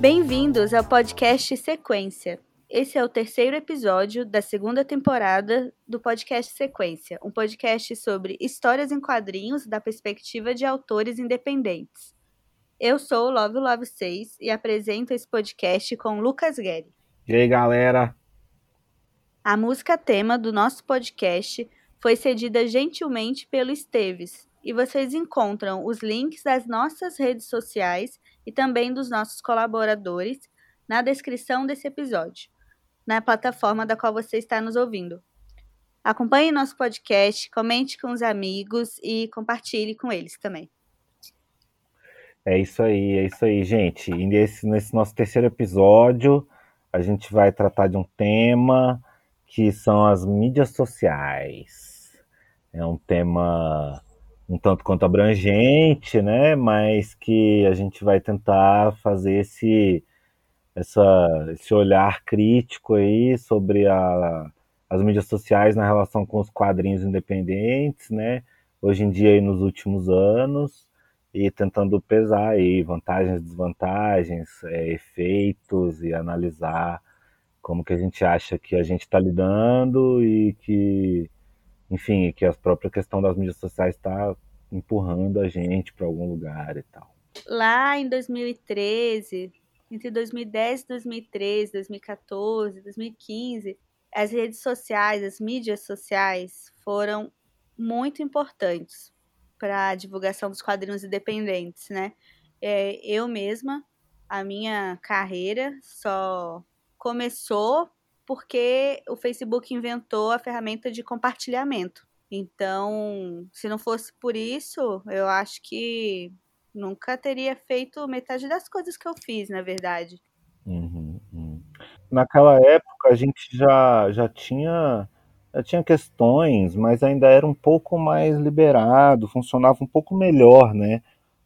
Bem-vindos ao podcast Sequência. Esse é o terceiro episódio da segunda temporada do podcast Sequência, um podcast sobre histórias em quadrinhos da perspectiva de autores independentes. Eu sou o Love Love 6 e apresento esse podcast com Lucas Guerri. E aí, galera? A música tema do nosso podcast foi cedida gentilmente pelo Esteves, e vocês encontram os links das nossas redes sociais e também dos nossos colaboradores na descrição desse episódio, na plataforma da qual você está nos ouvindo. Acompanhe nosso podcast, comente com os amigos e compartilhe com eles também. É isso aí, é isso aí, gente. E nesse, nesse nosso terceiro episódio, a gente vai tratar de um tema que são as mídias sociais. É um tema um tanto quanto abrangente, né? Mas que a gente vai tentar fazer esse, essa, esse olhar crítico aí sobre a, as mídias sociais na relação com os quadrinhos independentes, né? Hoje em dia e nos últimos anos e tentando pesar aí vantagens, desvantagens, é, efeitos e analisar como que a gente acha que a gente está lidando e que enfim, que a própria questão das mídias sociais está empurrando a gente para algum lugar e tal. Lá em 2013, entre 2010 e 2013, 2014, 2015, as redes sociais, as mídias sociais foram muito importantes para a divulgação dos quadrinhos independentes, né? É, eu mesma, a minha carreira só começou porque o Facebook inventou a ferramenta de compartilhamento. Então, se não fosse por isso, eu acho que nunca teria feito metade das coisas que eu fiz, na verdade. Uhum, uhum. Naquela época a gente já, já tinha tinha questões, mas ainda era um pouco mais liberado, funcionava um pouco melhor, né?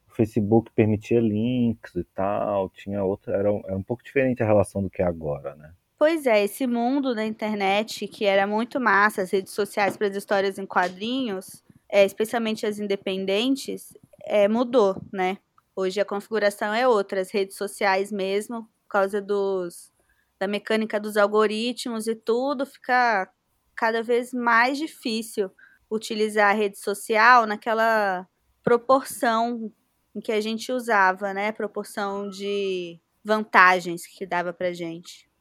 O Facebook permitia links e tal, tinha outra, era, era um pouco diferente a relação do que é agora, né? Pois é, esse mundo da internet que era muito massa, as redes sociais para as histórias em quadrinhos, é, especialmente as independentes, é, mudou, né? Hoje a configuração é outra, as redes sociais mesmo, por causa dos, da mecânica dos algoritmos e tudo, fica cada vez mais difícil utilizar a rede social naquela proporção em que a gente usava, né? Proporção de vantagens que dava pra gente.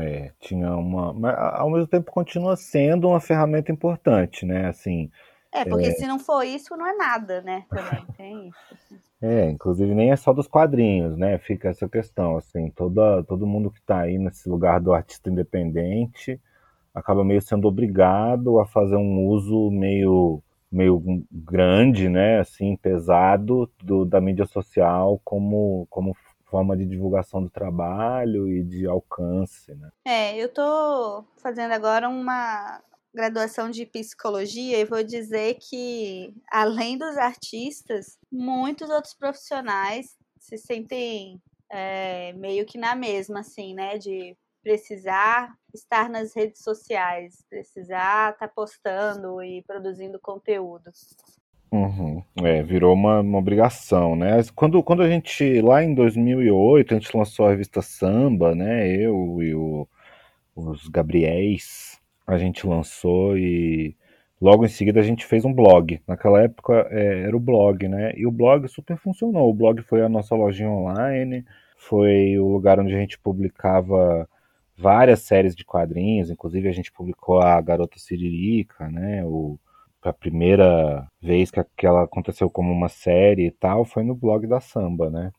É, tinha uma. Mas ao mesmo tempo continua sendo uma ferramenta importante, né? Assim. É, porque é... se não for isso, não é nada, né? Também tem isso. É, inclusive nem é só dos quadrinhos, né? Fica essa questão, assim, toda, todo mundo que está aí nesse lugar do artista independente acaba meio sendo obrigado a fazer um uso meio meio grande, né, assim, pesado do, da mídia social como, como forma de divulgação do trabalho e de alcance, né? É, eu tô fazendo agora uma graduação de psicologia e vou dizer que além dos artistas, muitos outros profissionais se sentem é, meio que na mesma, assim, né, de precisar estar nas redes sociais, precisar estar tá postando e produzindo conteúdo. Uhum. É, virou uma, uma obrigação, né? Quando, quando a gente, lá em 2008, a gente lançou a revista Samba, né? Eu e o, os Gabriéis, a gente lançou e logo em seguida a gente fez um blog. Naquela época é, era o blog, né? E o blog super funcionou. O blog foi a nossa lojinha online, foi o lugar onde a gente publicava várias séries de quadrinhos, inclusive a gente publicou a Garota Siririca, né? O a primeira vez que, que ela aconteceu como uma série e tal foi no blog da Samba, né?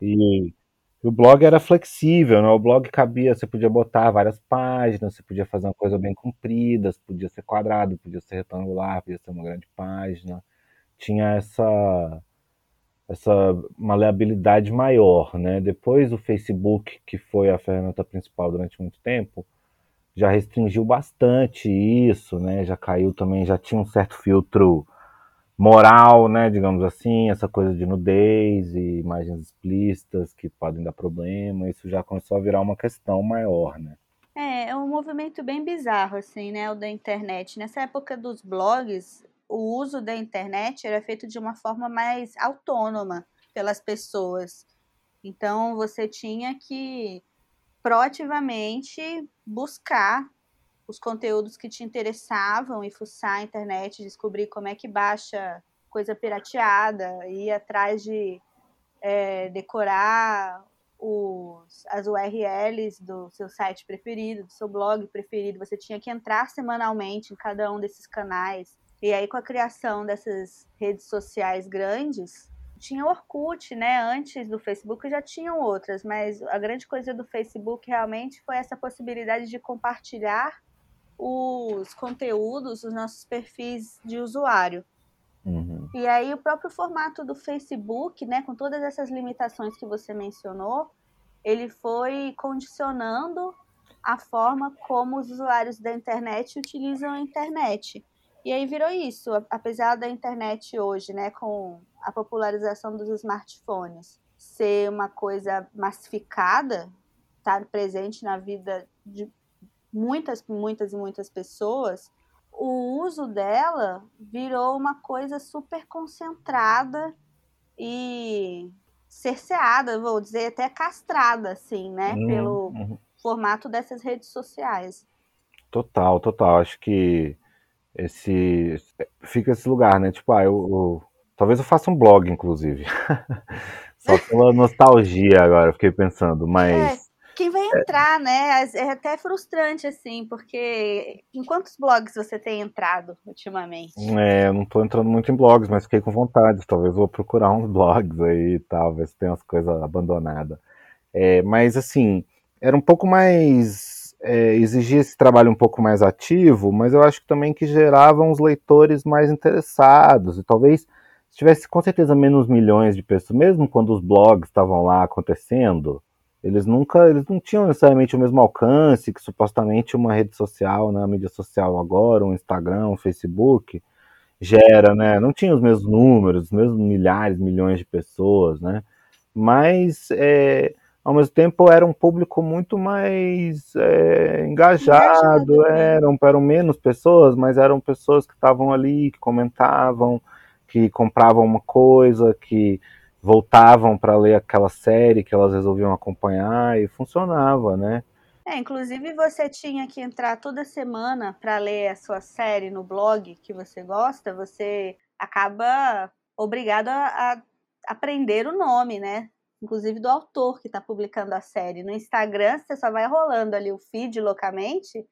E o blog era flexível, né? O blog cabia, você podia botar várias páginas, você podia fazer uma coisa bem comprida, podia ser quadrado, podia ser retangular, podia ser uma grande página. Tinha essa essa maleabilidade maior, né? Depois o Facebook, que foi a ferramenta principal durante muito tempo, já restringiu bastante isso, né? Já caiu também, já tinha um certo filtro moral, né? Digamos assim, essa coisa de nudez e imagens explícitas que podem dar problema, isso já começou a virar uma questão maior, né? É, é um movimento bem bizarro, assim, né? O da internet. Nessa época dos blogs, o uso da internet era feito de uma forma mais autônoma pelas pessoas. Então você tinha que proativamente buscar os conteúdos que te interessavam e fuçar a internet, descobrir como é que baixa coisa pirateada, ir atrás de é, decorar os, as URLs do seu site preferido, do seu blog preferido. Você tinha que entrar semanalmente em cada um desses canais. E aí, com a criação dessas redes sociais grandes, tinha o Orkut, né? Antes do Facebook já tinham outras, mas a grande coisa do Facebook realmente foi essa possibilidade de compartilhar os conteúdos, os nossos perfis de usuário. Uhum. E aí o próprio formato do Facebook, né, com todas essas limitações que você mencionou, ele foi condicionando a forma como os usuários da internet utilizam a internet. E aí virou isso, apesar da internet hoje, né, com a popularização dos smartphones, ser uma coisa massificada, estar tá presente na vida de muitas, muitas e muitas pessoas, o uso dela virou uma coisa super concentrada e cerceada, vou dizer, até castrada, assim, né? Uhum, pelo uhum. formato dessas redes sociais. Total, total. Acho que esse. Fica esse lugar, né? Tipo, ah, eu, eu... talvez eu faça um blog, inclusive. Só pela nostalgia agora, fiquei pensando, mas. É quem vai é. entrar, né? É até frustrante, assim, porque em quantos blogs você tem entrado ultimamente? É, eu não tô entrando muito em blogs, mas fiquei com vontade. Talvez vou procurar uns blogs aí e tal, ver se tem umas coisas abandonadas. É, mas, assim, era um pouco mais. É, exigia esse trabalho um pouco mais ativo, mas eu acho que também que gerava uns leitores mais interessados. E talvez tivesse com certeza menos milhões de pessoas, mesmo quando os blogs estavam lá acontecendo eles nunca, eles não tinham necessariamente o mesmo alcance que supostamente uma rede social, né, mídia social agora, um Instagram, um Facebook gera, né? Não tinha os mesmos números, os mesmos milhares, milhões de pessoas, né? Mas é, ao mesmo tempo era um público muito mais é, engajado, né? eram, eram menos pessoas, mas eram pessoas que estavam ali, que comentavam, que compravam uma coisa, que voltavam para ler aquela série que elas resolviam acompanhar e funcionava, né? É, inclusive você tinha que entrar toda semana para ler a sua série no blog que você gosta, você acaba obrigado a, a aprender o nome, né? Inclusive do autor que está publicando a série. No Instagram, você só vai rolando ali o feed loucamente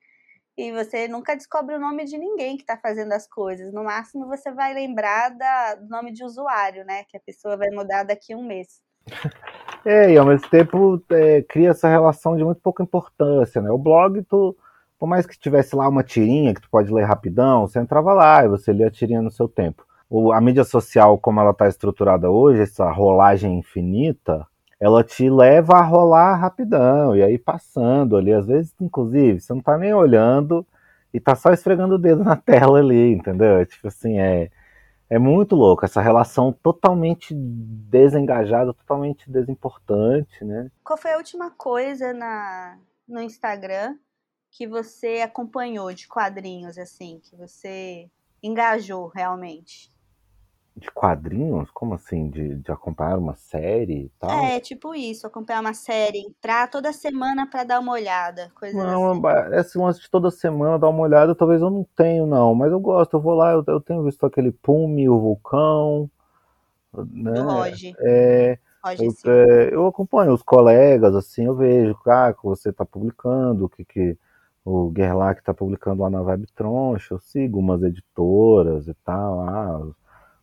e você nunca descobre o nome de ninguém que está fazendo as coisas. No máximo, você vai lembrar da, do nome de usuário, né? Que a pessoa vai mudar daqui a um mês. É, e ao mesmo tempo é, cria essa relação de muito pouca importância, né? O blog, tu, por mais que tivesse lá uma tirinha que tu pode ler rapidão, você entrava lá e você lia a tirinha no seu tempo. O, a mídia social, como ela está estruturada hoje, essa rolagem infinita, ela te leva a rolar rapidão, e aí passando ali, às vezes, inclusive, você não tá nem olhando e tá só esfregando o dedo na tela ali, entendeu? Tipo assim, é, é muito louco, essa relação totalmente desengajada, totalmente desimportante, né? Qual foi a última coisa na, no Instagram que você acompanhou de quadrinhos, assim, que você engajou realmente? De quadrinhos? Como assim? De, de acompanhar uma série e tal? É, tipo isso, acompanhar uma série, entrar toda semana para dar uma olhada, coisa não, assim. Esse lance de toda semana dar uma olhada, talvez eu não tenho, não, mas eu gosto, eu vou lá, eu, eu tenho visto aquele Pume, o Vulcão, né? Do Roger. É, Roger eu, é, eu acompanho os colegas, assim, eu vejo, ah, que você tá publicando, o que que o Gerlach está publicando lá na Web Troncha, eu sigo umas editoras e tal, ah,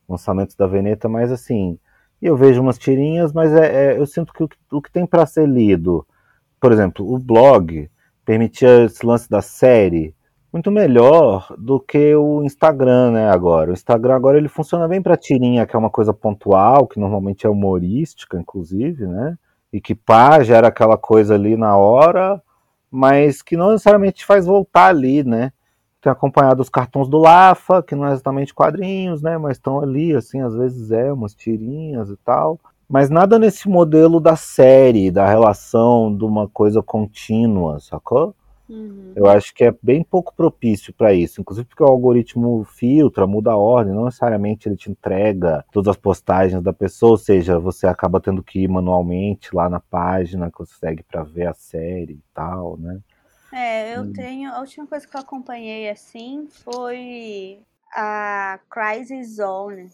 lançamentos da Veneta, mas assim, eu vejo umas tirinhas, mas é, é eu sinto que o, o que tem para ser lido, por exemplo, o blog permitia esse lance da série muito melhor do que o Instagram, né, agora. O Instagram agora ele funciona bem para tirinha, que é uma coisa pontual, que normalmente é humorística, inclusive, né? E que pá, gera aquela coisa ali na hora, mas que não necessariamente faz voltar ali, né? Tenho acompanhado os cartões do Lafa, que não é exatamente quadrinhos, né? Mas estão ali, assim, às vezes é, umas tirinhas e tal. Mas nada nesse modelo da série, da relação de uma coisa contínua, sacou? Uhum. Eu acho que é bem pouco propício para isso, inclusive porque o algoritmo filtra, muda a ordem, não necessariamente ele te entrega todas as postagens da pessoa, ou seja, você acaba tendo que ir manualmente lá na página que você segue para ver a série e tal, né? É, eu hum. tenho. A última coisa que eu acompanhei assim foi a Crisis Zone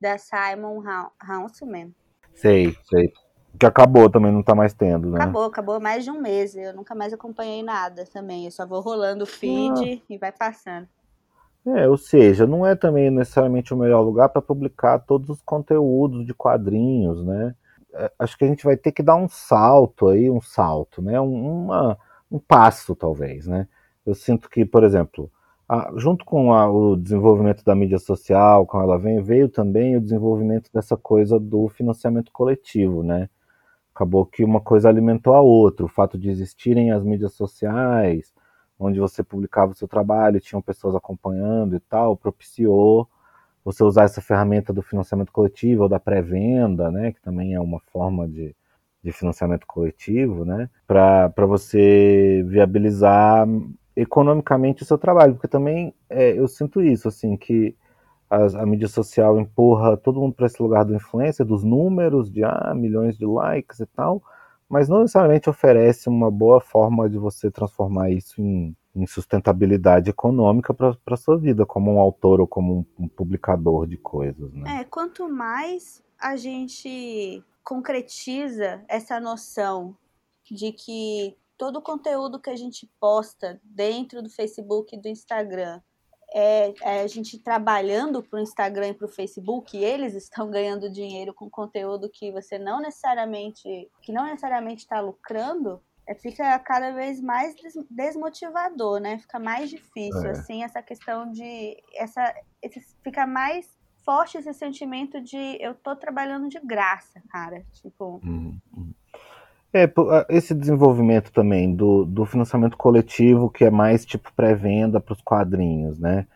da Simon Houseman. Sei, sei. Que acabou também, não tá mais tendo, né? Acabou, acabou mais de um mês. Eu nunca mais acompanhei nada também. Eu só vou rolando o feed ah. e vai passando. É, ou seja, não é também necessariamente o melhor lugar para publicar todos os conteúdos de quadrinhos, né? É, acho que a gente vai ter que dar um salto aí, um salto, né? Um, uma, um passo, talvez, né? Eu sinto que, por exemplo, a, junto com a, o desenvolvimento da mídia social, com ela vem, veio também o desenvolvimento dessa coisa do financiamento coletivo, né? Acabou que uma coisa alimentou a outra. O fato de existirem as mídias sociais, onde você publicava o seu trabalho, tinham pessoas acompanhando e tal, propiciou você usar essa ferramenta do financiamento coletivo ou da pré-venda, né, que também é uma forma de, de financiamento coletivo, né, para você viabilizar economicamente o seu trabalho, porque também é, eu sinto isso, assim, que a, a mídia social empurra todo mundo para esse lugar do influência, dos números, de ah, milhões de likes e tal, mas não necessariamente oferece uma boa forma de você transformar isso em, em sustentabilidade econômica para sua vida, como um autor ou como um, um publicador de coisas. Né? É, quanto mais a gente concretiza essa noção de que todo o conteúdo que a gente posta dentro do Facebook e do Instagram é, é a gente trabalhando para o Instagram e para o Facebook, e eles estão ganhando dinheiro com conteúdo que você não necessariamente, que não necessariamente está lucrando, é, fica cada vez mais desmotivador, né? Fica mais difícil, é. assim, essa questão de essa, esse, fica mais forte esse sentimento de eu tô trabalhando de graça, cara, tipo. Uhum. É, esse desenvolvimento também do, do financiamento coletivo, que é mais tipo pré-venda para os quadrinhos, né?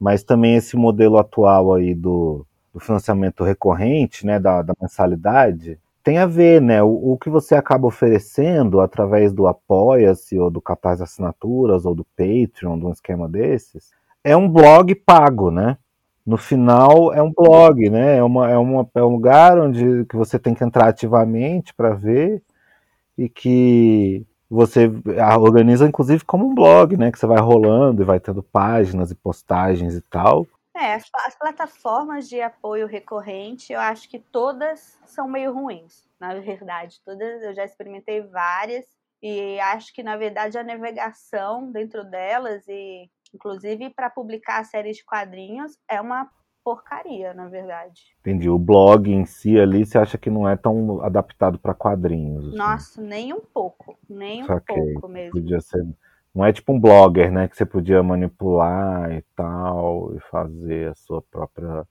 Mas também esse modelo atual aí do, do financiamento recorrente, né, da, da, mensalidade, tem a ver, né? O, o, que você acaba oferecendo através do Apoia-se, ou do Capaz Assinaturas, ou do Patreon, de um esquema desses, é um blog pago, né? No final é um blog, né? É, uma, é, uma, é um lugar onde que você tem que entrar ativamente para ver e que você organiza inclusive como um blog, né? Que você vai rolando e vai tendo páginas e postagens e tal. É, as, as, plataformas de apoio recorrente, eu acho que todas são meio ruins, na verdade. Todas, eu já experimentei várias e acho que na verdade a navegação dentro delas e inclusive para publicar séries de quadrinhos é uma porcaria, na verdade. Entendi. O blog em si ali, você acha que não é tão adaptado para quadrinhos? Assim. Nossa, nem um pouco. Nem um Saquei. pouco mesmo. Podia ser. Não é tipo um blogger, né? Que você podia manipular e tal, e fazer a sua própria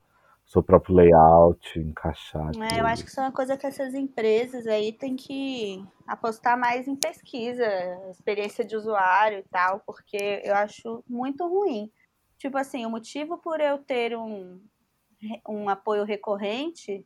seu próprio layout, encaixar. É, eu acho que isso é uma coisa que essas empresas aí têm que apostar mais em pesquisa, experiência de usuário e tal, porque eu acho muito ruim Tipo assim, o motivo por eu ter um, um apoio recorrente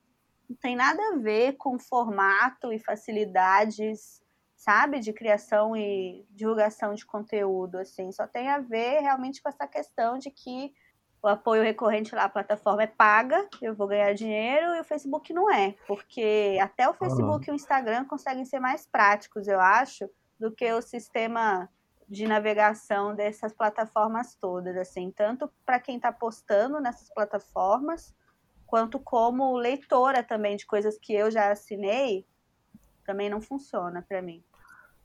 não tem nada a ver com formato e facilidades, sabe, de criação e divulgação de conteúdo, assim. Só tem a ver realmente com essa questão de que o apoio recorrente lá, a plataforma é paga, eu vou ganhar dinheiro e o Facebook não é, porque até o Facebook e o Instagram conseguem ser mais práticos, eu acho, do que o sistema de navegação dessas plataformas todas, assim, tanto para quem está postando nessas plataformas, quanto como leitora também de coisas que eu já assinei, também não funciona para mim.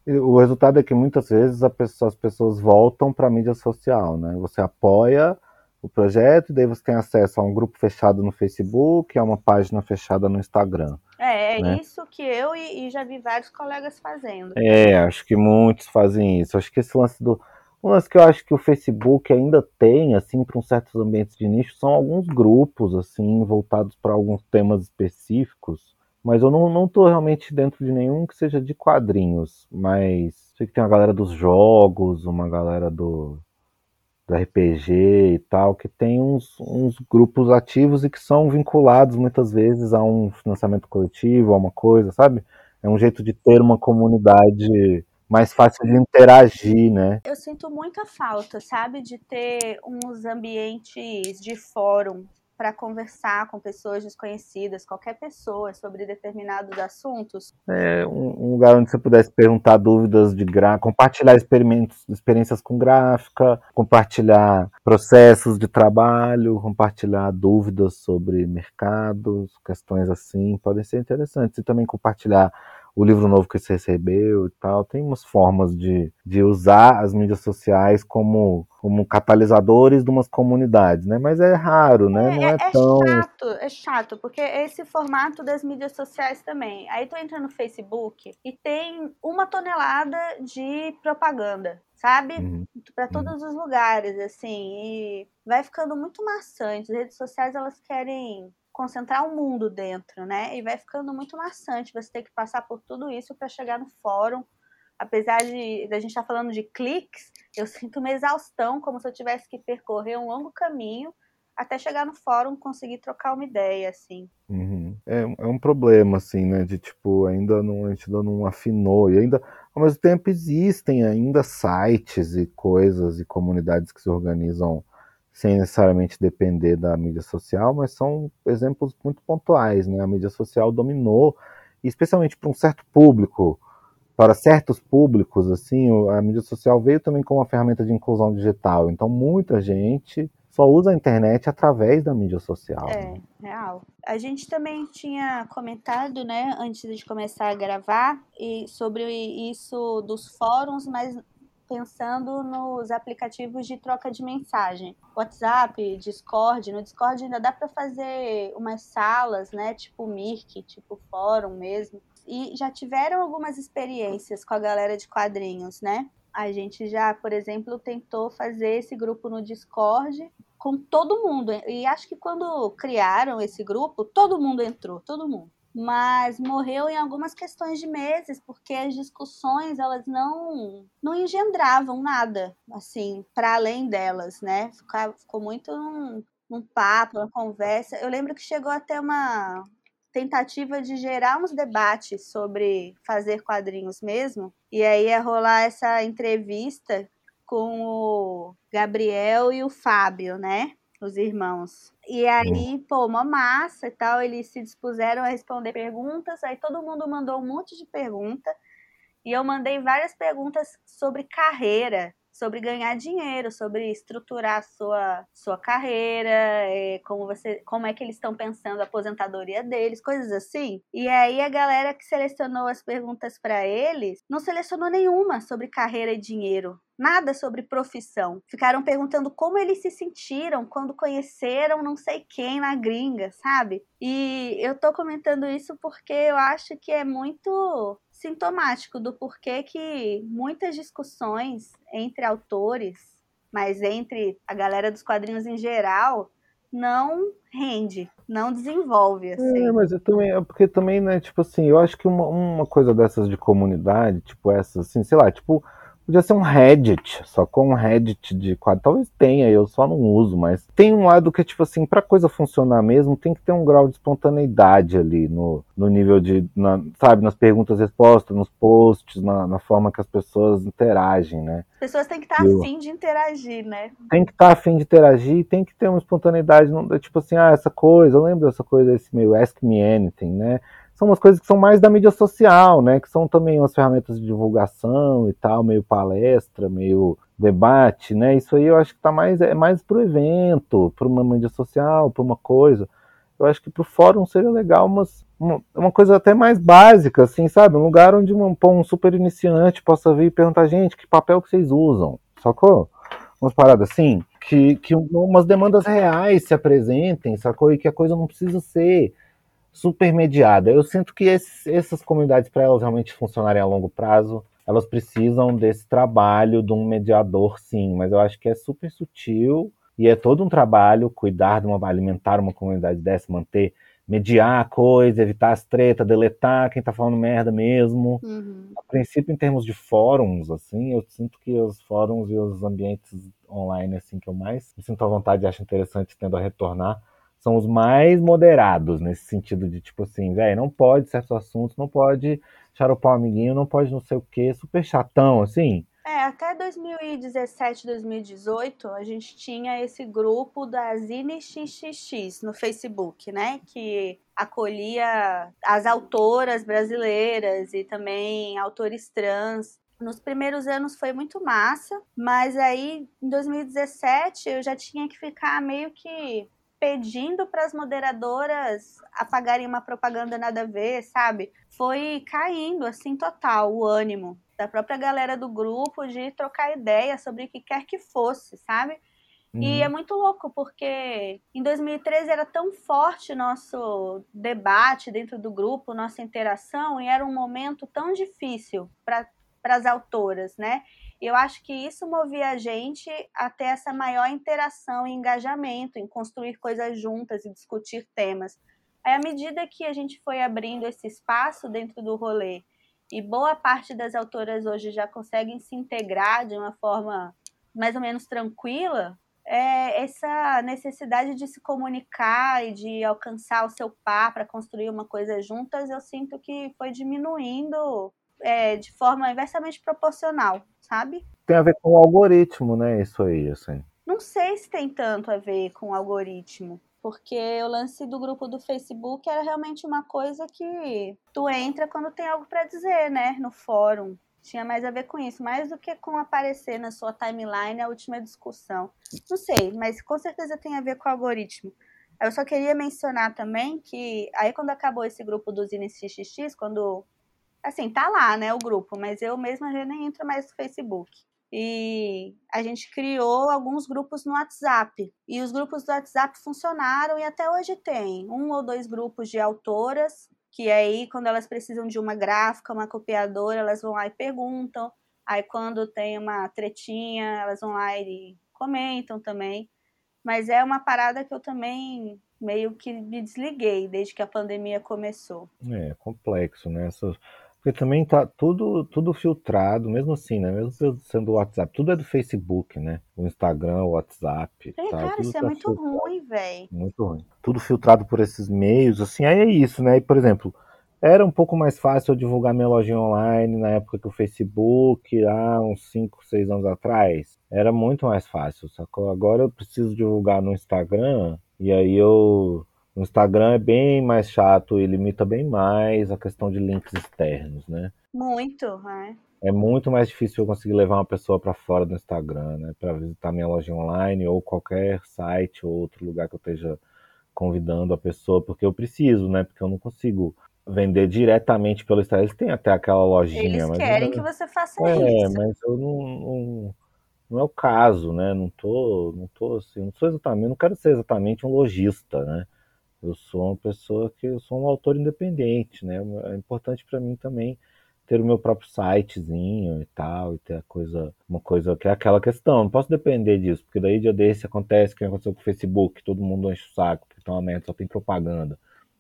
O resultado é que muitas vezes pessoa, as pessoas voltam para a mídia social, né? Você apoia o projeto, e daí você tem acesso a um grupo fechado no Facebook, a uma página fechada no Instagram. É, é né? isso que eu e, e, já vi vários colegas fazendo. É, acho que muitos fazem isso. Acho que esse lance do. Um lance que eu acho que o Facebook ainda tem, assim, para uns certos ambientes de nicho, são alguns grupos, assim, voltados para alguns temas específicos. Mas eu não, não tô realmente dentro de nenhum que seja de quadrinhos. Mas sei que tem uma galera dos jogos, uma galera do, do RPG e tal, que tem uns, uns grupos ativos e que são vinculados muitas vezes a um financiamento coletivo, a uma coisa, sabe? É um jeito de ter uma comunidade mais fácil de interagir, né? Eu sinto muita falta, sabe, de ter uns ambientes de fórum para conversar com pessoas desconhecidas, qualquer pessoa, sobre determinados assuntos. É um, lugar onde você pudesse perguntar dúvidas de gra... compartilhar experiências com gráfica, compartilhar processos de trabalho, compartilhar dúvidas sobre mercados, questões assim, podem ser interessantes. E também compartilhar o livro novo que você recebeu e tal. Tem umas formas de, de usar as mídias sociais como, como catalisadores de umas comunidades, né? Mas é raro, né? É, Não é, é, tão. É chato, é chato, porque é esse formato das mídias sociais também. Aí tu entra no Facebook e tem uma tonelada de propaganda sabe? Uhum. Para uhum. todos os lugares, assim, e vai ficando muito maçante. As redes sociais elas querem concentrar o mundo dentro, né? E vai ficando muito maçante você ter que passar por tudo isso para chegar no fórum. Apesar de, a gente estar tá falando de cliques, eu sinto uma exaustão, como se eu tivesse que percorrer um longo caminho até chegar no fórum conseguir trocar uma ideia, assim. Uhum. É, é, um problema, assim, né? De tipo, ainda não, a gente ainda não afinou. E ainda, ao mesmo tempo, existem ainda sites e coisas e comunidades que se organizam sem necessariamente depender da mídia social, mas são exemplos muito pontuais, né? A mídia social dominou, especialmente para um certo público, para certos públicos, assim, a mídia social veio também como uma ferramenta de inclusão digital. Então, muita gente só usa a internet através da mídia social. É, real. A gente também tinha comentado, né, antes de começar a gravar, e sobre isso dos fóruns, mas pensando nos aplicativos de troca de mensagem. WhatsApp, Discord. No Discord ainda dá para fazer umas salas, né? Tipo Mirk, tipo fórum mesmo. E já tiveram algumas experiências com a galera de quadrinhos, né? A gente já, por exemplo, tentou fazer esse grupo no Discord com todo mundo. E acho que quando criaram esse grupo, todo mundo entrou, todo mundo mas morreu em algumas questões de meses, porque as discussões elas não não engendravam nada, assim, para além delas, né? Ficou, ficou muito num, num papo, uma conversa. Eu lembro que chegou até uma tentativa de gerar uns debates sobre fazer quadrinhos mesmo, e aí ia rolar essa entrevista com o Gabriel e o Fábio, né? Os irmãos. E aí, pô, uma massa e tal, eles se dispuseram a responder perguntas, aí todo mundo mandou um monte de pergunta, e eu mandei várias perguntas sobre carreira, sobre ganhar dinheiro, sobre estruturar sua, sua carreira, é, como, você, como é que eles estão pensando a aposentadoria deles, coisas assim. E aí a galera que selecionou as perguntas para eles não selecionou nenhuma sobre carreira e dinheiro nada sobre profissão. Ficaram perguntando como eles se sentiram quando conheceram não sei quem na gringa, sabe? E eu tô comentando isso porque eu acho que é muito sintomático do porquê que muitas discussões entre autores, mas entre a galera dos quadrinhos em geral, não rende, não desenvolve, assim. É, mas eu também, é porque também, né, tipo assim, eu acho que uma, uma coisa dessas de comunidade, tipo essas, assim, sei lá, tipo, Podia ser um Reddit, só com um Reddit de quadro. Talvez tenha, eu só não uso, mas tem um lado que, tipo assim, pra coisa funcionar mesmo, tem que ter um grau de espontaneidade ali no, no nível de, na, sabe, nas perguntas e respostas, nos posts, na, na, forma que as pessoas interagem, né? As pessoas têm que estar eu, afim de interagir, né? Tem que estar afim de interagir, tem que ter uma espontaneidade, não, tipo assim, ah, essa coisa, eu lembro dessa coisa, esse meio Ask Me Anything, né? São umas coisas que são mais da mídia social, né? Que são também umas ferramentas de divulgação e tal, meio palestra, meio debate, né? Isso aí eu acho que tá mais é mais pro evento, para uma mídia social, para uma coisa. Eu acho que pro fórum seria legal umas, uma, uma coisa até mais básica, assim, sabe? Um lugar onde um, um super iniciante possa vir e perguntar, gente, que papel que vocês usam? Sacou? Umas paradas assim, que, que umas demandas reais se apresentem, sacou? E que a coisa não precisa ser supermediada. Eu sinto que esses, essas comunidades, para elas realmente funcionarem a longo prazo, elas precisam desse trabalho de um mediador, sim, mas eu acho que é super sutil e é todo um trabalho cuidar de uma alimentar uma comunidade dessa, manter, mediar a coisa, evitar as tretas, deletar quem tá falando merda mesmo. Uhum. A princípio, em termos de fóruns, assim, eu sinto que os fóruns e os ambientes online, assim, que eu mais me sinto à vontade e acho interessante tendo a retornar, são os mais moderados nesse sentido de tipo assim, velho, não pode certos assuntos, não pode xaropar o amiguinho, não pode não sei o que, super chatão, assim. É, até 2017, 2018, a gente tinha esse grupo da Zine XXX no Facebook, né? Que acolhia as autoras brasileiras e também autores trans. Nos primeiros anos foi muito massa, mas aí em 2017 eu já tinha que ficar meio que pedindo para as moderadoras apagarem uma propaganda nada a ver, sabe? Foi caindo assim total o ânimo da própria galera do grupo de trocar ideia sobre o que quer que fosse, sabe? Uhum. E é muito louco, porque em 2013 era tão forte nosso debate dentro do grupo, nossa interação, e era um momento tão difícil para as autoras, né? E eu acho que isso movia a gente a ter essa maior interação e engajamento em construir coisas juntas e discutir temas. Aí, à medida que a gente foi abrindo esse espaço dentro do rolê, e boa parte das autoras hoje já conseguem se integrar de uma forma mais ou menos tranquila, é essa necessidade de se comunicar e de alcançar o seu par para construir uma coisa juntas, eu sinto que foi diminuindo é, de forma inversamente proporcional, sabe? Tem a ver com o algoritmo, né? Isso aí, assim. Não sei se tem tanto a ver com o algoritmo. Porque o lance do grupo do Facebook era realmente uma coisa que tu entra quando tem algo para dizer, né? No fórum. Tinha mais a ver com isso, mais do que com aparecer na sua timeline a última discussão. Não sei, mas com certeza tem a ver com o algoritmo. Eu só queria mencionar também que aí quando acabou esse grupo dos INXXX, quando assim, tá lá, né, o grupo, mas eu mesma já nem entro mais no Facebook. E a gente criou alguns grupos no WhatsApp. E os grupos do WhatsApp funcionaram e até hoje tem um ou dois grupos de autoras, que aí quando elas precisam de uma gráfica, uma copiadora, elas vão lá e perguntam. Aí quando tem uma tretinha, elas vão lá e comentam também. Mas é uma parada que eu também meio que me desliguei desde que a pandemia começou. É complexo, né? Essas porque também tá tudo, tudo filtrado, mesmo assim, né? Mesmo sendo o WhatsApp, tudo é do Facebook, né? O Instagram, o WhatsApp. É, tá, cara, isso é tá é muito filtrado. ruim, velho. Muito ruim. Tudo filtrado por esses meios, assim, aí é isso, né? E, por exemplo, era um pouco mais fácil eu divulgar minha lojinha online na época que o Facebook, há uns 5, 6 anos atrás. Era muito mais fácil, sacou? Agora eu preciso divulgar no Instagram, e aí eu o Instagram é bem mais chato e limita bem mais a questão de links externos, né? Muito, é. É muito mais difícil eu conseguir levar uma pessoa para fora do Instagram, né? Para visitar minha loja online ou qualquer site ou outro lugar que eu esteja convidando a pessoa, porque eu preciso, né? Porque eu não consigo vender diretamente pelo Instagram. Eles têm até aquela lojinha. Eles mas querem que você faça é, isso. É, mas eu não, não, não, é o caso, né? Não tô, não tô assim, não sou exatamente, não quero ser exatamente um lojista, né? Eu sou uma pessoa que eu sou um autor independente, né? É importante para mim também ter o meu próprio sitezinho e tal, e ter a coisa, uma coisa que é aquela questão, não posso depender disso, porque daí dia desse acontece que aconteceu com o Facebook, todo mundo enche o saco, porque então a meta só tem propaganda,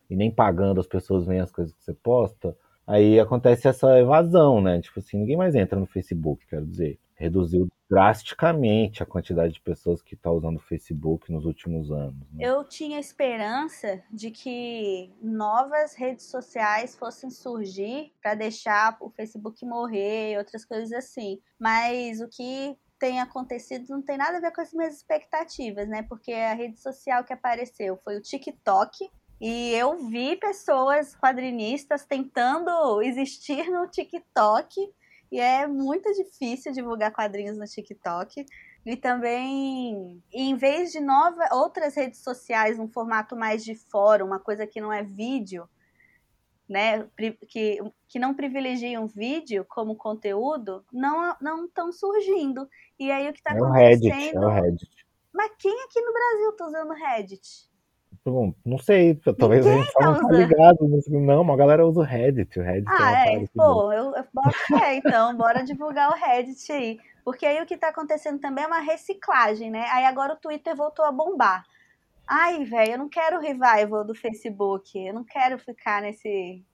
e nem pagando as pessoas veem as coisas que você posta, aí acontece essa evasão, né? Tipo assim, ninguém mais entra no Facebook, quero dizer. Reduziu drasticamente a quantidade de pessoas que está usando o Facebook nos últimos anos. Né? Eu tinha esperança de que novas redes sociais fossem surgir para deixar o Facebook morrer e outras coisas assim. Mas o que tem acontecido não tem nada a ver com as minhas expectativas, né? Porque a rede social que apareceu foi o TikTok, e eu vi pessoas quadrinistas tentando existir no TikTok e é muito difícil divulgar quadrinhos no TikTok. E também, em vez de nova, outras redes sociais, um formato mais de fórum, uma coisa que não é vídeo, né, que, que não privilegiam vídeo como conteúdo, não não estão surgindo. E aí o que está é acontecendo? Reddit, é o Reddit. Mas quem aqui no Brasil está usando Reddit? Bom, não sei, talvez Ninguém a gente só não tá ligado. Não, uma galera usa o Reddit. O Reddit ah, é, é pô, eu, eu boto fé, então, bora divulgar o Reddit aí. Porque aí o que tá acontecendo também é uma reciclagem, né? Aí agora o Twitter voltou a bombar. Ai, velho, eu não quero o revival do Facebook. Eu não quero ficar nesse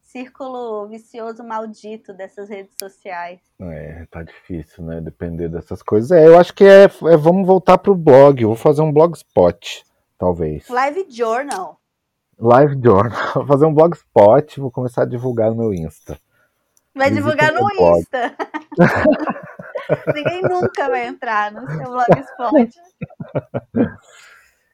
círculo vicioso maldito dessas redes sociais. É, tá difícil, né? Depender dessas coisas. É, eu acho que é, é vamos voltar pro blog. Eu vou fazer um blogspot talvez. Live Journal. Live Journal. Vou fazer um blogspot, vou começar a divulgar no meu Insta. Vai divulgar no Insta. Ninguém nunca vai entrar no seu blogspot.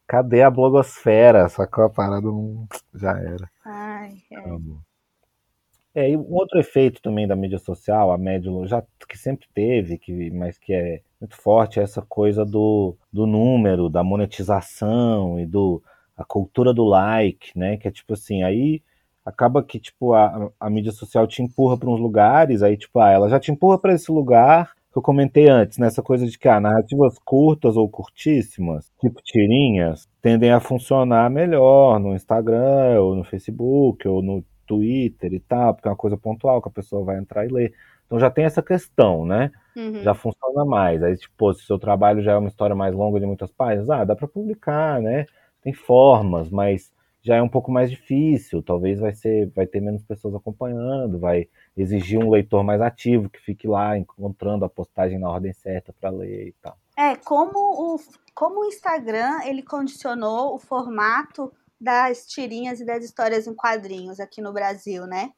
Cadê a blogosfera? Só que a parada não... já era. Ai, é. É, e um outro efeito também da mídia social, a média já que sempre teve, que, mas que é muito forte, é essa coisa do, do número, da monetização e do a cultura do like, né? Que é tipo assim, aí acaba que tipo a, a mídia social te empurra para uns lugares, aí tipo, ah, ela já te empurra para esse lugar que eu comentei antes, nessa coisa de que ah, narrativas curtas ou curtíssimas, tipo tirinhas, tendem a funcionar melhor no Instagram ou no Facebook ou no Twitter e tal, porque é uma coisa pontual que a pessoa vai entrar e ler. Então já tem essa questão, né? Uhum. Já funciona mais. Aí, tipo, se o seu trabalho já é uma história mais longa de muitas páginas, ah, dá para publicar, né? Tem formas, mas já é um pouco mais difícil. Talvez vai ser, vai ter menos pessoas acompanhando, vai exigir um leitor mais ativo que fique lá encontrando a postagem na ordem certa para ler e tal. É, como o, como o Instagram ele condicionou o formato das tirinhas e das histórias em quadrinhos aqui no Brasil, né?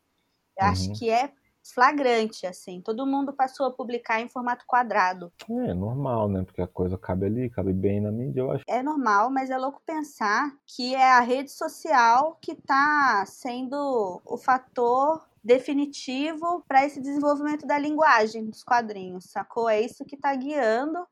Eu uhum. acho que é flagrante, assim. Todo mundo passou a publicar em formato quadrado. É normal, né? Porque a coisa cabe ali, cabe bem na mídia, eu acho. É normal, mas é louco pensar que é a rede social que está sendo o fator definitivo para esse desenvolvimento da linguagem dos quadrinhos, sacou? É isso que está guiando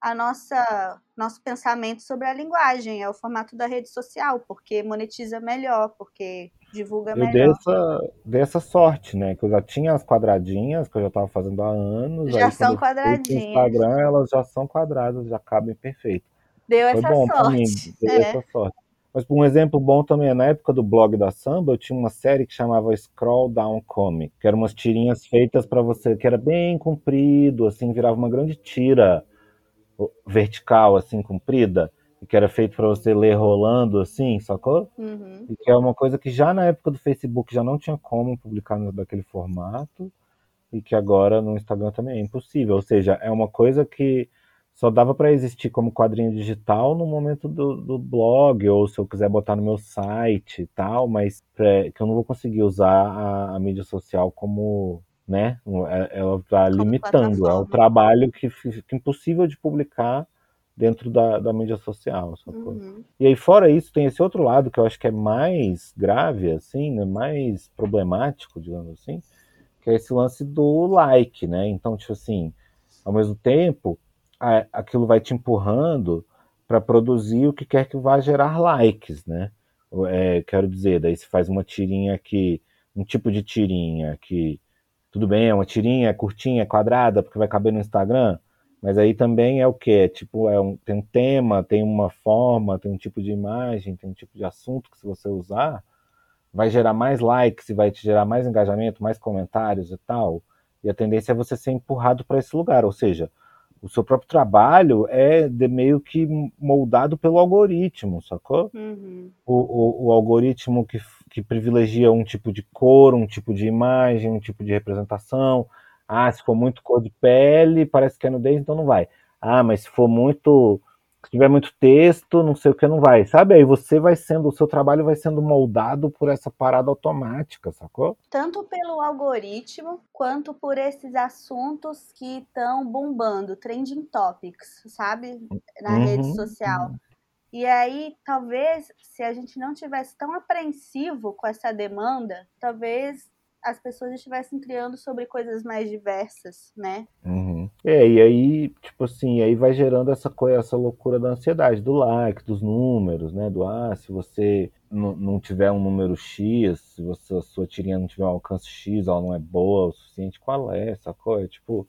a nossa nosso pensamento sobre a linguagem, é o formato da rede social, porque monetiza melhor, porque divulga eu melhor. Dei essa, dei essa sorte, né? Que eu já tinha as quadradinhas, que eu já estava fazendo há anos. Já aí, são quadradinhas. No Instagram, elas já são quadradas, já cabem perfeito. Deu Foi essa bom sorte. Mim, deu é. essa sorte. Mas um exemplo bom também, na época do blog da Samba, eu tinha uma série que chamava Scroll Down Comic, que eram umas tirinhas feitas para você, que era bem comprido, assim, virava uma grande tira vertical, assim, comprida, que era feito para você ler rolando, assim, sacou? Uhum. E que é uma coisa que já na época do Facebook já não tinha como publicar daquele formato, e que agora no Instagram também é impossível. Ou seja, é uma coisa que só dava para existir como quadrinho digital no momento do, do, blog, ou se eu quiser botar no meu site e tal, mas pra, que eu não vou conseguir usar a, a mídia social como né? É, ela está limitando, é um trabalho que fica impossível de publicar dentro da, da mídia social. Uhum. E aí, fora isso, tem esse outro lado que eu acho que é mais grave, assim, né? mais problemático, digamos assim, que é esse lance do like, né? Então, tipo assim, ao mesmo tempo, a, aquilo vai te empurrando para produzir o que quer que vá gerar likes, né? É, quero dizer, daí se faz uma tirinha que, um tipo de tirinha que tudo bem, é uma tirinha, curtinha, é quadrada, porque vai caber no Instagram, mas aí também é o que? Tipo, é um, tem um tema, tem uma forma, tem um tipo de imagem, tem um tipo de assunto que se você usar, vai gerar mais likes e vai te gerar mais engajamento, mais comentários e tal. E a tendência é você ser empurrado para esse lugar, ou seja, o seu próprio trabalho é de meio que moldado pelo algoritmo, sacou? Uhum. O, o, o, algoritmo que, que privilegia um tipo de cor, um tipo de imagem, um tipo de representação. Ah, se for muito cor de pele, parece que é nudez, então não vai. Ah, mas se for muito se tiver muito texto, não sei o que, não vai, sabe? Aí você vai sendo, o seu trabalho vai sendo moldado por essa parada automática, sacou? Tanto pelo algoritmo, quanto por esses assuntos que estão bombando, trending topics, sabe? Na uhum, rede social. E aí, talvez, se a gente não tivesse tão apreensivo com essa demanda, talvez as pessoas estivessem criando sobre coisas mais diversas, né? Uhum. É, e aí, tipo assim, aí vai gerando essa coisa, essa loucura da ansiedade, do like, dos números, né? Do ah, se você não tiver um número X, se você, a sua tirinha não tiver um alcance X, ela não é boa o suficiente, qual é essa coisa? Tipo,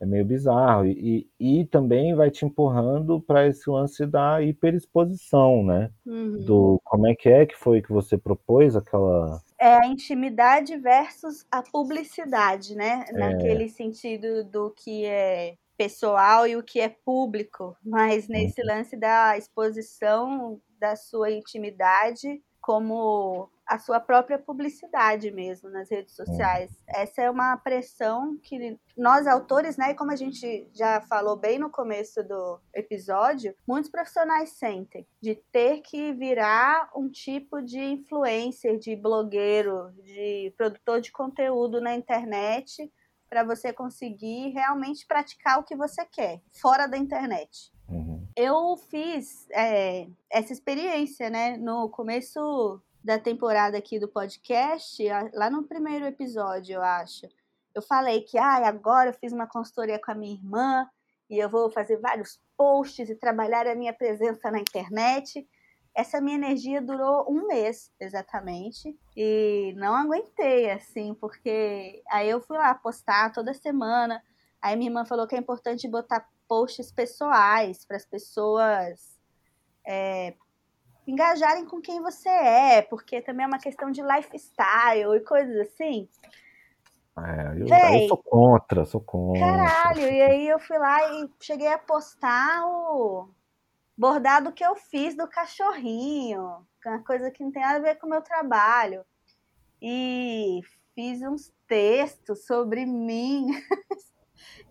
é meio bizarro. E, e, também vai te empurrando para esse lance da hiperexposição, né? Uhum. Do como é que é que foi que você propôs aquela é a intimidade versus a publicidade, né? É. Naquele sentido do que é pessoal e o que é público, mas nesse uhum. lance da exposição da sua intimidade como a sua própria publicidade mesmo nas redes sociais. Essa é uma pressão que nós autores, né, e como a gente já falou bem no começo do episódio, muitos profissionais sentem de ter que virar um tipo de influencer, de blogueiro, de produtor de conteúdo na internet para você conseguir realmente praticar o que você quer fora da internet. Uhum. Eu fiz é, essa experiência, né? No começo da temporada aqui do podcast, lá no primeiro episódio, eu acho, eu falei que ah, agora eu fiz uma consultoria com a minha irmã e eu vou fazer vários posts e trabalhar a minha presença na internet. Essa minha energia durou um mês, exatamente, e não aguentei, assim, porque aí eu fui lá postar toda semana. Aí minha irmã falou que é importante botar posts pessoais para as pessoas é, engajarem com quem você é, porque também é uma questão de lifestyle e coisas assim. É, eu, Véi. eu sou contra, sou contra. Caralho, e aí eu fui lá e cheguei a postar o bordado que eu fiz do cachorrinho, que é uma coisa que não tem nada a ver com o meu trabalho. E fiz uns textos sobre mim.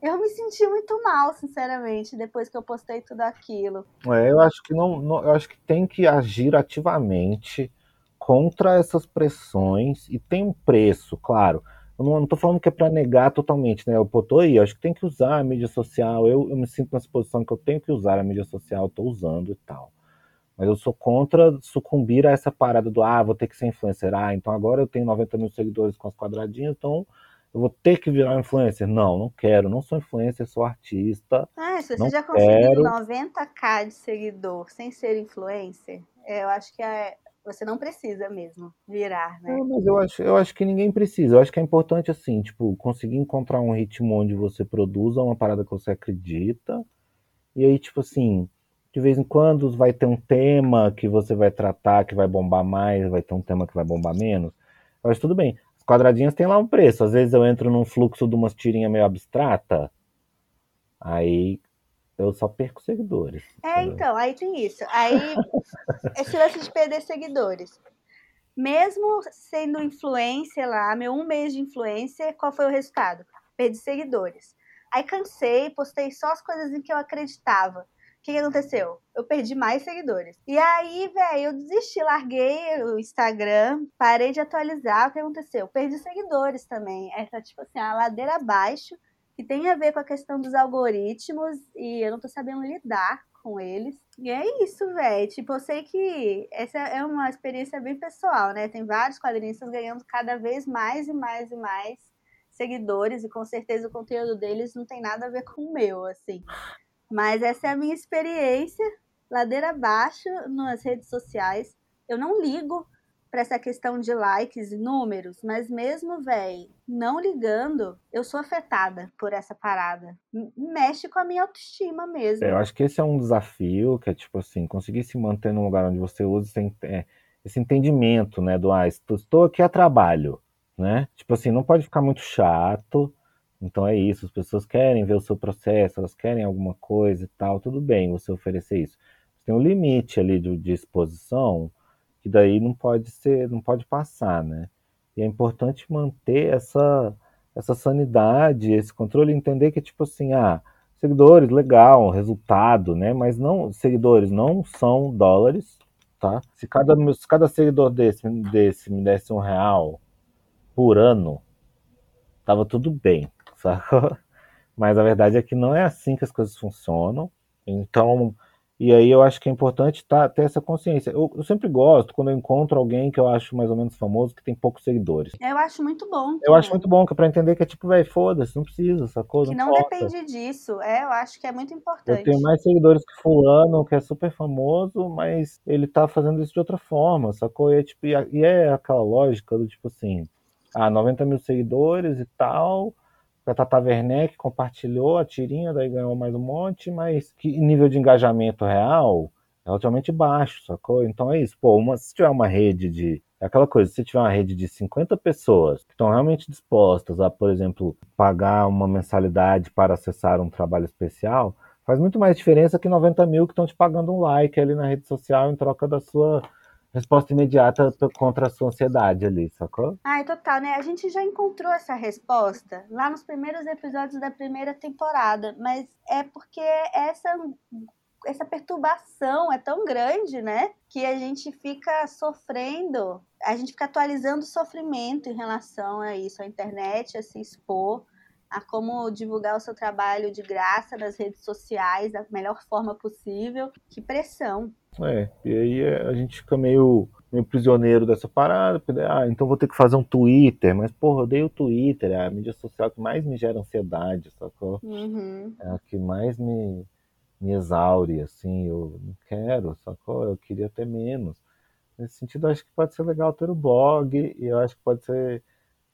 Eu me senti muito mal, sinceramente, depois que eu postei tudo aquilo. É, eu acho que não, não- eu acho que tem que agir ativamente contra essas pressões e tem um preço, claro. Eu não, tô falando que é para negar totalmente, né? Eu tô aí, acho que tem que usar a mídia social. Eu, eu me sinto nessa posição que eu tenho que usar a mídia social, tô usando e tal. Mas eu sou contra sucumbir a essa parada do ah, vou ter que ser influencer. Ah, então agora eu tenho 90 mil seguidores com as quadradinhas, então eu vou ter que virar influencer. Não, não quero, não sou influencer, sou artista. Ah, se você já conseguiu quero. 90k de seguidor sem ser influencer, é, eu acho que é, você não precisa mesmo virar, né? É, mas eu acho, eu acho que ninguém precisa. Eu acho que é importante, assim, tipo, conseguir encontrar um ritmo onde você produza uma parada que você acredita. E aí, tipo assim, de vez em quando vai ter um tema que você vai tratar que vai bombar mais, vai ter um tema que vai bombar menos. Eu acho tudo bem. As quadradinhas têm lá um preço. Às vezes eu entro num fluxo de umas tirinhas meio abstrata, aí eu só perco seguidores. É, então, aí tem isso. Aí, esse lance de perder seguidores. Mesmo sendo influencer lá, meu um mês de influencer, qual foi o resultado? Perdi seguidores. Aí cansei, postei só as coisas em que eu acreditava. Que, que aconteceu? Eu perdi mais seguidores. E aí, velho, eu desisti, larguei o Instagram, parei de atualizar. O que aconteceu? Perdi seguidores também. Essa, tipo assim, a ladeira abaixo que tem a ver com a questão dos algoritmos e eu não tô sabendo lidar com eles. E é isso, velho. Tipo, eu sei que essa é uma experiência bem pessoal, né? Tem vários quadrinistas ganhando cada vez mais e mais e mais seguidores e com certeza o conteúdo deles não tem nada a ver com o meu, assim. Mas essa é a minha experiência, ladeira abaixo nas redes sociais. Eu não ligo para essa questão de likes e números, mas mesmo, velho, não ligando, eu sou afetada por essa parada. Mexe com a minha autoestima mesmo. É, eu acho que esse é um desafio, que é tipo assim, conseguir se manter num lugar onde você usa esse, é, entendimento, né, do ah, estou aqui a trabalho, né? Tipo assim, não pode ficar muito chato. Então é isso, as pessoas querem ver o seu processo, elas querem alguma coisa e tal, tudo bem você oferecer isso. Tem um limite ali de, de exposição que daí não pode ser, não pode passar, né? E é importante manter essa essa sanidade, esse controle, entender que tipo assim, ah, seguidores, legal, resultado, né? Mas não, seguidores não são dólares, tá? Se cada, se cada seguidor desse, desse me desse um real por ano, tava tudo bem, saca? Mas a verdade é que não é assim que as coisas funcionam. Então, e aí eu acho que é importante tá, ter essa consciência. Eu, eu sempre gosto quando eu encontro alguém que eu acho mais ou menos famoso, que tem poucos seguidores. Eu acho muito bom. Eu acho muito bom, que é pra entender que é tipo, velho, foda-se, não precisa, sacou? Que não importa. depende disso. É, eu acho que é muito importante. Eu tenho mais seguidores que fulano, que é super famoso, mas ele tá fazendo isso de outra forma, sacou? E é, tipo, e é aquela lógica do tipo assim, ah, 90 mil seguidores e tal, a Tata Werneck compartilhou a tirinha, daí ganhou mais um monte, mas que nível de engajamento real é relativamente baixo, sacou? Então é isso, pô, uma, se tiver uma rede de. É aquela coisa, se tiver uma rede de 50 pessoas que estão realmente dispostas a, por exemplo, pagar uma mensalidade para acessar um trabalho especial, faz muito mais diferença que 90 mil que estão te pagando um like ali na rede social em troca da sua resposta imediata contra a sua ansiedade ali, sacou? Ai, total, né? A gente já encontrou essa resposta lá nos primeiros episódios da primeira temporada, mas é porque essa essa perturbação é tão grande, né? Que a gente fica sofrendo, a gente fica atualizando o sofrimento em relação a isso, a internet, a se expor a como divulgar o seu trabalho de graça nas redes sociais da melhor forma possível. Que pressão. É, e aí é, a gente fica meio, meio prisioneiro dessa parada, porque, ah, então vou ter que fazer um Twitter, mas porra, eu odeio o Twitter, é a mídia social que mais me gera ansiedade, sacou? Uhum. É a que mais me, me exaure, assim, eu não quero, sacou? Eu queria ter menos. Nesse sentido, acho que pode ser legal ter o blog, e eu acho que pode ser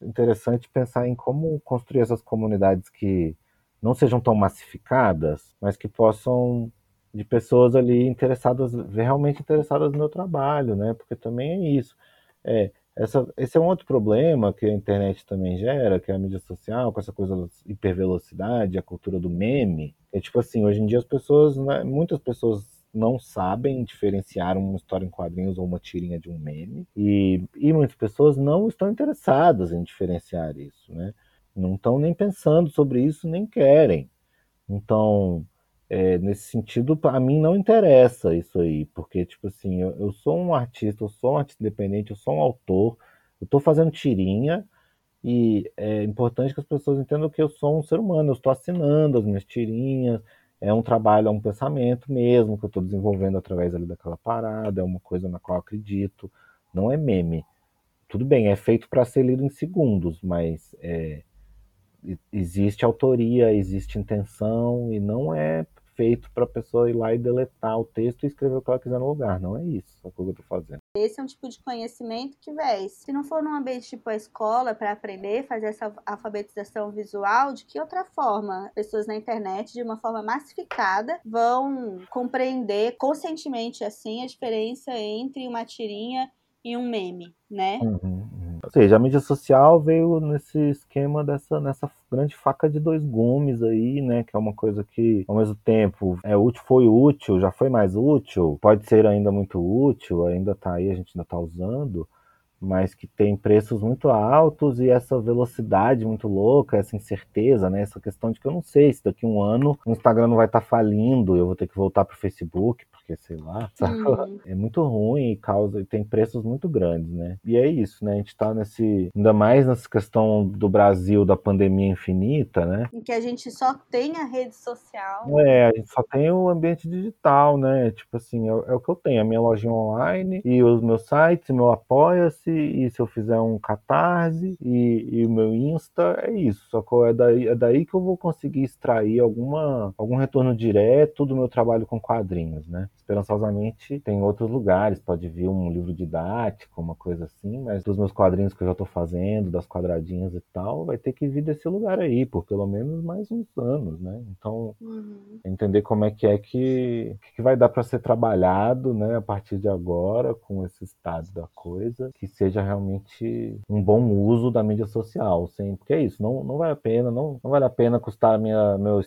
interessante pensar em como construir essas comunidades que não sejam tão massificadas, mas que possam de pessoas ali interessadas, realmente interessadas no meu trabalho, né? Porque também é isso. É, essa, esse é um outro problema que a internet também gera, que é a mídia social, com essa coisa da hipervelocidade, a cultura do meme. É tipo assim, hoje em dia as pessoas, né, muitas pessoas não sabem diferenciar uma história em quadrinhos ou uma tirinha de um meme. E, e muitas pessoas não estão interessadas em diferenciar isso, né? Não estão nem pensando sobre isso, nem querem. Então, é, nesse sentido, a mim não interessa isso aí, porque, tipo assim, eu, eu, sou um artista, eu sou um artista independente, eu sou um autor, eu estou fazendo tirinha, e é importante que as pessoas entendam que eu sou um ser humano, eu estou assinando as minhas tirinhas, é um trabalho, é um pensamento mesmo que eu estou desenvolvendo através ali daquela parada, é uma coisa na qual eu acredito, não é meme. Tudo bem, é feito para ser lido em segundos, mas é, existe autoria, existe intenção e não é feito para a pessoa ir lá e deletar o texto e escrever o que ela quiser no lugar. Não é isso é o que eu estou fazendo. Esse é um tipo de conhecimento que, véi, se não for num ambiente tipo a escola para aprender, fazer essa alfabetização visual, de que outra forma pessoas na internet, de uma forma massificada, vão compreender conscientemente assim a diferença entre uma tirinha e um meme, né? Uhum. Ou seja, a mídia social veio nesse esquema dessa nessa grande faca de dois gumes aí, né? Que é uma coisa que, ao mesmo tempo, é útil, foi útil, já foi mais útil, pode ser ainda muito útil, ainda tá aí, a gente ainda tá usando, mas que tem preços muito altos e essa velocidade muito louca, essa incerteza, né? Essa questão de que eu não sei se daqui a um ano o Instagram não vai estar tá falindo, eu vou ter que voltar pro Facebook, porque sei lá, Uhum. É muito ruim e causa e tem preços muito grandes, né? E é isso, né? A gente tá nesse ainda mais nessa questão do Brasil da pandemia infinita, né? Em que a gente só tem a rede social. É, a gente só tem o ambiente digital, né? Tipo assim, é, é o que eu tenho, a minha lojinha online e os meus sites, meu apoia-se e se eu fizer um catarse e, e o meu Insta, é isso. Só que é daí, é daí que eu vou conseguir extrair alguma, algum retorno direto do meu trabalho com quadrinhos, né? Esperançosamente tem outros lugares, pode vir um livro didático, uma coisa assim, mas dos meus quadrinhos que eu já estou fazendo, das quadradinhas e tal, vai ter que vir desse lugar aí, por pelo menos mais uns anos, né? Então, uhum. entender como é que é que, que vai dar para ser trabalhado, né, a partir de agora, com esse estado da coisa, que seja realmente um bom uso da mídia social, sem, porque é isso, não, não vale a pena, não, não vale a pena custar minha, meu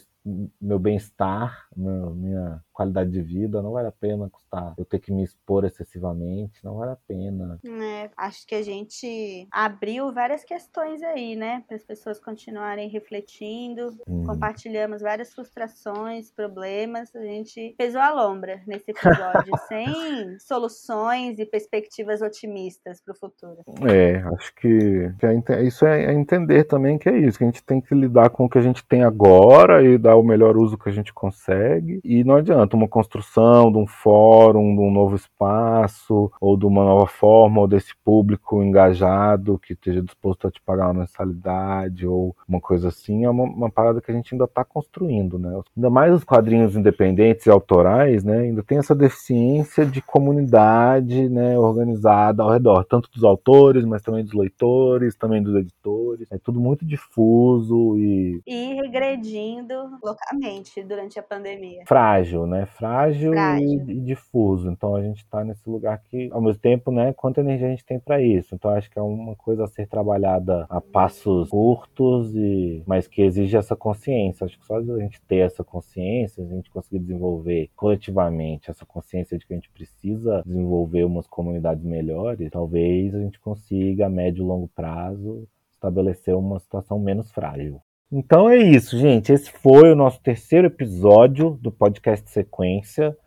meu bem-estar, minha qualidade de vida, não vale a pena custar eu ter que me expor excessivamente, não vale a pena. É, acho que a gente abriu várias questões aí, né, para as pessoas continuarem refletindo, hum. compartilhamos várias frustrações, problemas, a gente pesou a lombra nesse episódio, sem soluções e perspectivas otimistas para o futuro. É, acho que, que é, isso é, é entender também que é isso, que a gente tem que lidar com o que a gente tem agora e dar o melhor uso que a gente consegue. E não adianta uma construção de um fórum, de um novo espaço, ou de uma nova forma, ou desse público engajado que esteja disposto a te pagar uma mensalidade, ou uma coisa assim, é uma, uma parada que a gente ainda está construindo, né? Ainda mais os quadrinhos independentes e autorais, né? Ainda tem essa deficiência de comunidade, né? Organizada ao redor, tanto dos autores, mas também dos leitores, também dos editores. É tudo muito difuso e. E regredindo loucamente durante a pandemia. Frágil, né? né? Frágil, Frágil. E, e, difuso. Então a gente está nesse lugar que, ao mesmo tempo, né? Quanta energia a gente tem para isso. Então acho que é uma coisa a ser trabalhada a passos curtos e mas que exige essa consciência. Acho que só a gente ter essa consciência, a gente conseguir desenvolver coletivamente essa consciência de que a gente precisa desenvolver umas comunidades melhores, talvez a gente consiga a médio e longo prazo estabelecer uma situação menos frágil. Então é isso, gente. Esse foi o nosso terceiro episódio do podcast Sequência,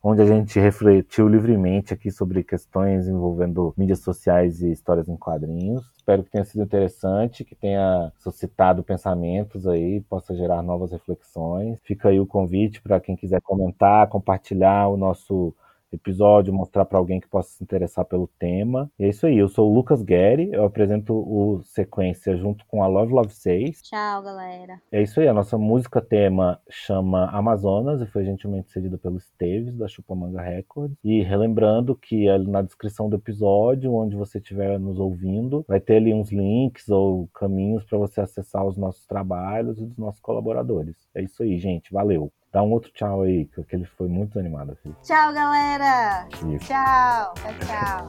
onde a gente refletiu livremente aqui sobre questões envolvendo mídias sociais e histórias em quadrinhos. Espero que tenha sido interessante, que tenha suscitado pensamentos aí, possa gerar novas reflexões. Fica aí o convite para quem quiser comentar, compartilhar o nosso episódio, mostrar para alguém que possa se interessar pelo tema. E é isso aí, eu sou o Lucas Guerri, eu apresento o Sequência junto com a Love Love 6. Tchau, galera. É isso aí, a nossa música tema chama Amazonas e foi gentilmente cedida pelo Esteves, da Chupamanga Records. E relembrando que na descrição do episódio, onde você estiver nos ouvindo, vai ter ali uns links ou caminhos para você acessar os nossos trabalhos e dos nossos colaboradores. É isso aí, gente, valeu! Dá um outro tchau aí, que ele foi muito animado. Aqui. Tchau, galera! Isso. Tchau, tchau, tchau.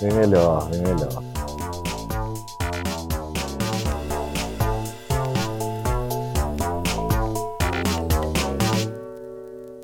bem melhor, bem melhor.